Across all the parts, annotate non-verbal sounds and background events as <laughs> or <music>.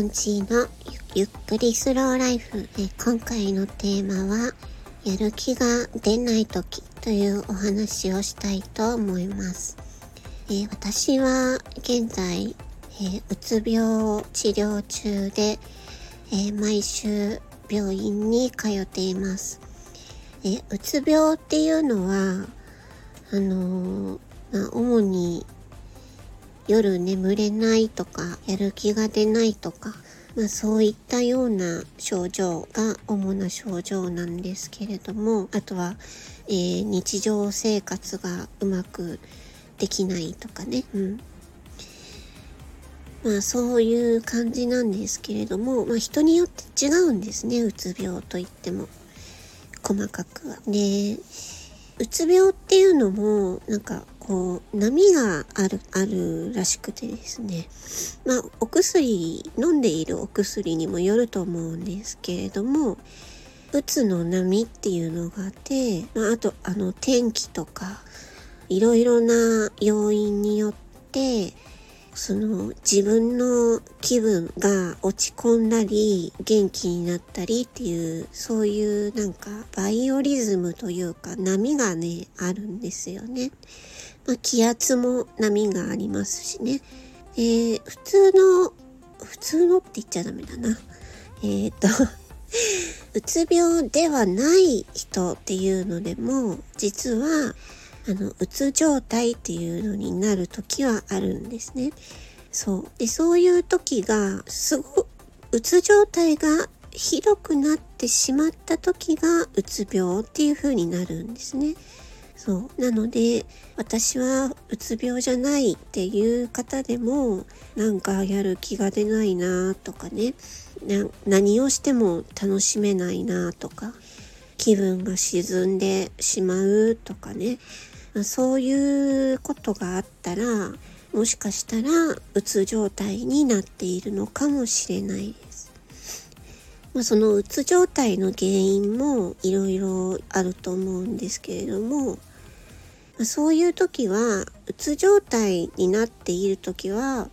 ンチーのゆっくりスローライフ。え今回のテーマは、やる気が出ない時というお話をしたいと思います。え私は現在、えうつ病治療中で、え毎週病院に通っています。えうつ病っていうのは、あのまあ、主に夜眠れないとか、やる気が出ないとか、まあそういったような症状が主な症状なんですけれども、あとは、えー、日常生活がうまくできないとかね。うん。まあそういう感じなんですけれども、まあ人によって違うんですね、うつ病といっても。細かくは。で、うつ病っていうのも、なんかこう、波がある、あるらしくてですね。まあ、お薬、飲んでいるお薬にもよると思うんですけれども、うつの波っていうのがあって、まあ、あと、あの、天気とか、いろいろな要因によって、その自分の気分が落ち込んだり元気になったりっていうそういうなんかバイオリズムというか波がねあるんですよね。まあ、気圧も波がありますしね。えー、普通の普通のって言っちゃダメだな。えっ、ー、とうつ病ではない人っていうのでも実はあの、うつ状態っていうのになる時はあるんですね。そう。で、そういう時が、すご、うつ状態がひどくなってしまった時が、うつ病っていう風になるんですね。そう。なので、私はうつ病じゃないっていう方でも、なんかやる気が出ないなとかね、何をしても楽しめないなとか、気分が沈んでしまうとかね、まあ、そういうことがあったら、もしかしたら、うつ状態になっているのかもしれないです。まあ、そのうつ状態の原因もいろいろあると思うんですけれども、そういう時は、うつ状態になっている時は、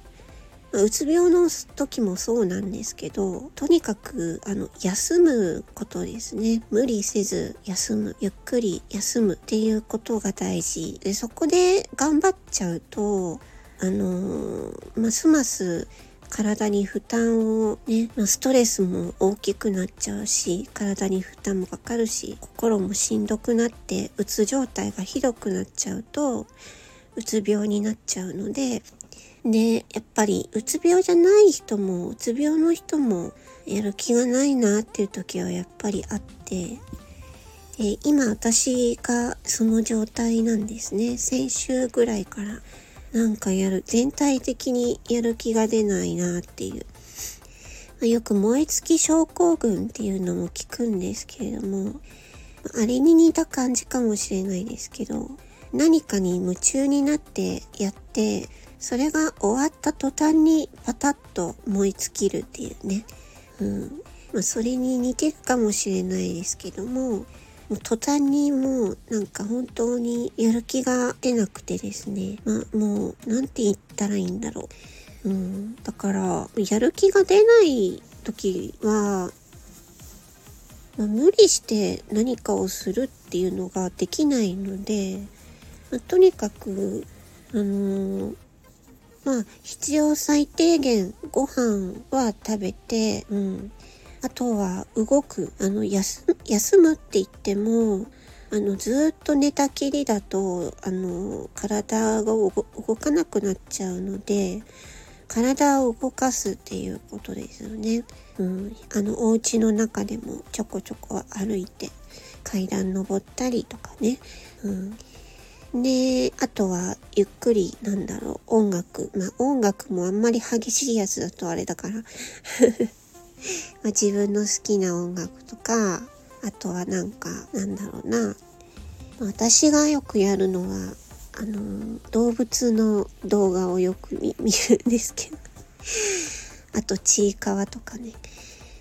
ま、うつ病の時もそうなんですけど、とにかく、あの、休むことですね。無理せず休む。ゆっくり休むっていうことが大事。で、そこで頑張っちゃうと、あのー、ますます体に負担をね、まあ、ストレスも大きくなっちゃうし、体に負担もかかるし、心もしんどくなって、うつ状態がひどくなっちゃうと、うつ病になっちゃうので、で、やっぱり、うつ病じゃない人も、うつ病の人も、やる気がないなっていう時はやっぱりあって、え今私がその状態なんですね。先週ぐらいからなんかやる、全体的にやる気が出ないなっていう。よく燃え尽き症候群っていうのも聞くんですけれども、あれに似た感じかもしれないですけど、何かに夢中になってやって、それが終わった途端にパタッと燃え尽きるっていうね。うん。まあ、それに似てるかもしれないですけども、もう途端にもうなんか本当にやる気が出なくてですね。まあもうなんて言ったらいいんだろう。うん。だから、やる気が出ない時は、まあ、無理して何かをするっていうのができないので、まあ、とにかく、あのー、まあ、必要最低限ご飯は食べて、うん。あとは動く。あの、休むって言っても、あの、ずっと寝たきりだと、あの、体が動かなくなっちゃうので、体を動かすっていうことですよね。うん。あの、お家の中でもちょこちょこ歩いて、階段登ったりとかね。うん。で、あとは、ゆっくり、なんだろう、音楽。まあ、音楽もあんまり激しいやつだとあれだから <laughs> ま、自分の好きな音楽とか、あとはなんか、なんだろうな。私がよくやるのは、あの、動物の動画をよく見 <laughs> るんですけどあと、ちいかわとかね。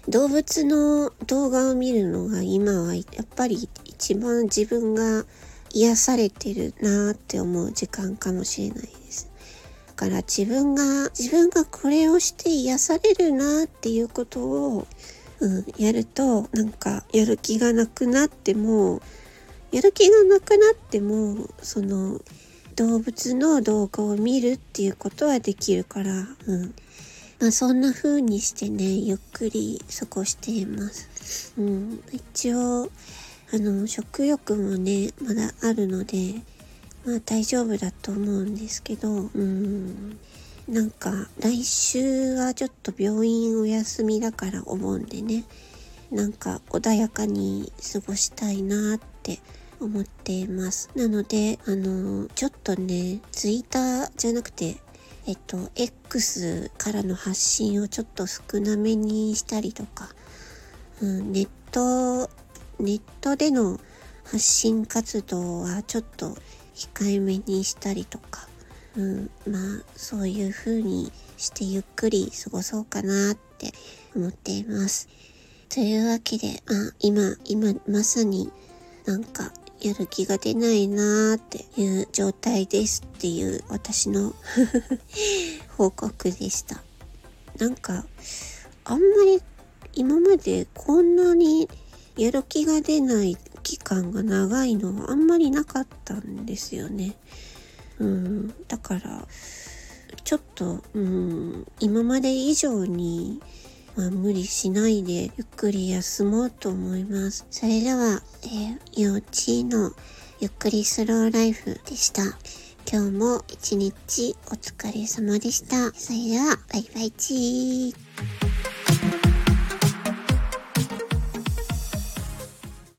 動物の動画を見るのが今はやっぱり一番自分が癒されてるなーって思う時間かもしれないです。だから自分が、自分がこれをして癒されるなっていうことを、うん、やると、なんか、やる気がなくなっても、やる気がなくなっても、その、動物の動画を見るっていうことはできるから、うん。まあそんな風にしてね、ゆっくり過ごしています。うん。一応、あの、食欲もね、まだあるので、まあ大丈夫だと思うんですけど、うん。なんか、来週はちょっと病院お休みだからお盆でね、なんか穏やかに過ごしたいなって思っています。なので、あの、ちょっとね、ツイッターじゃなくて、えっと、X からの発信をちょっと少なめにしたりとか、うん、ネット、ネットでの発信活動はちょっと控えめにしたりとか、うん、まあ、そういう風にしてゆっくり過ごそうかなって思っています。というわけで、あ、今、今、まさになんかやる気が出ないなーっていう状態ですっていう私の <laughs> 報告でした。なんか、あんまり今までこんなにやる気が出ない期間が長いのはあんまりなかったんですよね。うん、だから、ちょっと、うん、今まで以上にまあ、無理しないでゆっくり休もうと思います。それでは、えー、幼稚園のゆっくりスローライフでした。今日も一日お疲れ様でした。それでは、バイバイチー。